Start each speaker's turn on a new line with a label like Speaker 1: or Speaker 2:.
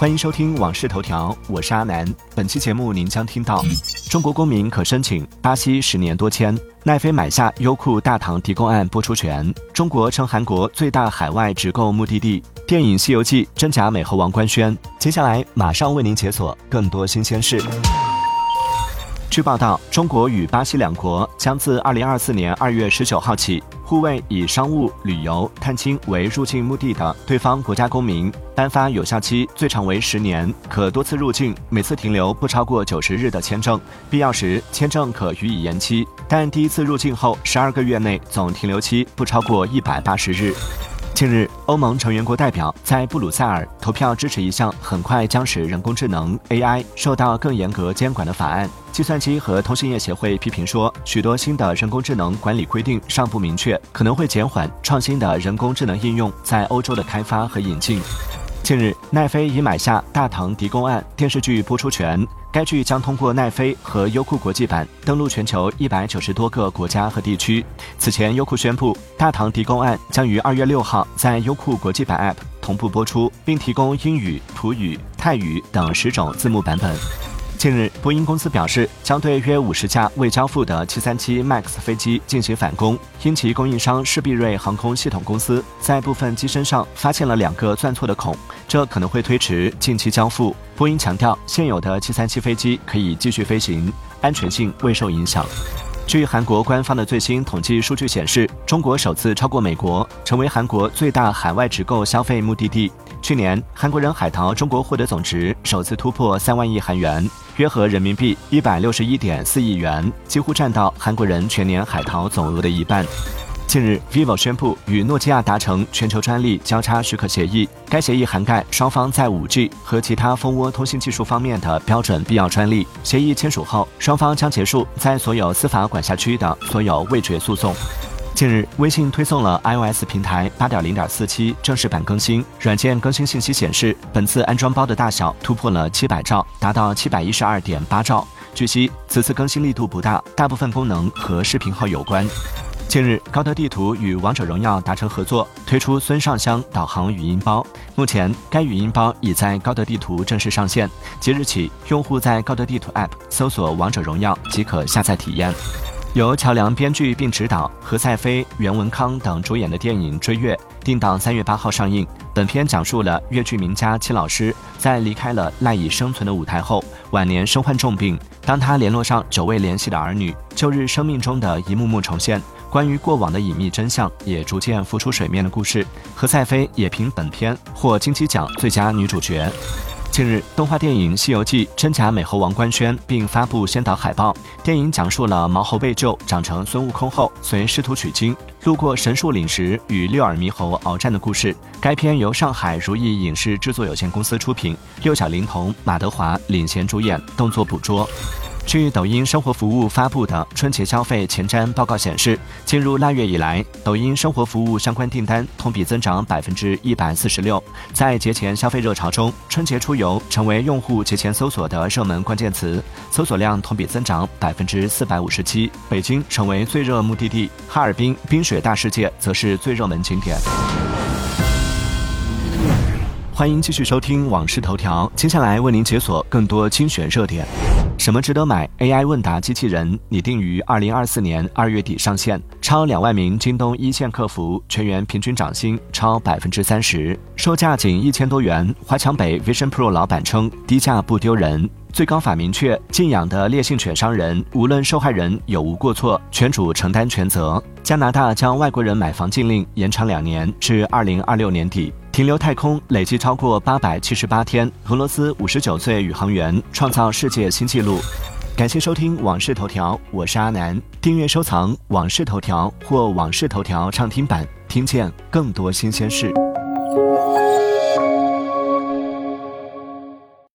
Speaker 1: 欢迎收听《往事头条》，我是阿南。本期节目您将听到：中国公民可申请巴西十年多签；奈飞买下优酷大唐提供案播出权；中国成韩国最大海外直购目的地；电影《西游记》真假美猴王官宣。接下来马上为您解锁更多新鲜事。据报道，中国与巴西两国将自二零二四年二月十九号起，顾问以商务、旅游、探亲为入境目的的对方国家公民颁发有效期最长为十年、可多次入境、每次停留不超过九十日的签证，必要时签证可予以延期，但第一次入境后十二个月内总停留期不超过一百八十日。近日，欧盟成员国代表在布鲁塞尔投票支持一项很快将使人工智能 AI 受到更严格监管的法案。计算机和通信业协会批评说，许多新的人工智能管理规定尚不明确，可能会减缓创新的人工智能应用在欧洲的开发和引进。近日，奈飞已买下《大唐狄公案》电视剧播出权，该剧将通过奈飞和优酷国际版登陆全球一百九十多个国家和地区。此前，优酷宣布，《大唐狄公案》将于二月六号在优酷国际版 App 同步播出，并提供英语、葡语、泰语等十种字幕版本。近日，波音公司表示，将对约五十架未交付的737 MAX 飞机进行反攻，因其供应商是必瑞航空系统公司在部分机身上发现了两个钻错的孔，这可能会推迟近期交付。波音强调，现有的737飞机可以继续飞行，安全性未受影响。据韩国官方的最新统计数据显示，中国首次超过美国，成为韩国最大海外直购消费目的地。去年，韩国人海淘中国获得总值首次突破三万亿韩元，约合人民币一百六十一点四亿元，几乎占到韩国人全年海淘总额的一半。近日，vivo 宣布与诺基亚达成全球专利交叉许可协议，该协议涵盖双方在 5G 和其他蜂窝通信技术方面的标准必要专利。协议签署后，双方将结束在所有司法管辖区的所有未决诉讼。近日，微信推送了 iOS 平台8.0.47正式版更新，软件更新信息显示，本次安装包的大小突破了700兆，达到712.8兆。据悉，此次更新力度不大，大部分功能和视频号有关。近日，高德地图与王者荣耀达成合作，推出孙尚香导航语音包。目前，该语音包已在高德地图正式上线。即日起，用户在高德地图 App 搜索“王者荣耀”即可下载体验。由乔梁编剧并执导，何赛飞、袁文康等主演的电影《追月》定档三月八号上映。本片讲述了越剧名家戚老师在离开了赖以生存的舞台后，晚年身患重病。当他联络上久未联系的儿女，旧日生命中的一幕幕重现。关于过往的隐秘真相也逐渐浮出水面的故事，何赛飞也凭本片获金鸡奖最佳女主角。近日，动画电影《西游记真假美猴王》官宣并发布先导海报。电影讲述了毛猴被救长成孙悟空后，随师徒取经路过神树岭时与六耳猕猴鏖战的故事。该片由上海如意影视制作有限公司出品，六小龄童马德华领衔主演，动作捕捉。据抖音生活服务发布的春节消费前瞻报告显示，进入腊月以来，抖音生活服务相关订单同比增长百分之一百四十六。在节前消费热潮中，春节出游成为用户节前搜索的热门关键词，搜索量同比增长百分之四百五十七。北京成为最热目的地，哈尔滨冰雪大世界则是最热门景点。欢迎继续收听《往事头条》，接下来为您解锁更多精选热点。什么值得买？AI 问答机器人拟定于二零二四年二月底上线，超两万名京东一线客服全员平均涨薪超百分之三十，售价仅一千多元。华强北 Vision Pro 老板称低价不丢人。最高法明确，禁养的烈性犬伤人，无论受害人有无过错，犬主承担全责。加拿大将外国人买房禁令延长两年，至二零二六年底。停留太空累计超过八百七十八天，俄罗斯五十九岁宇航员创造世界新纪录。感谢收听《往事头条》，我是阿南。订阅收藏《往事头条》或《往事头条》畅听版，听见更多新鲜事。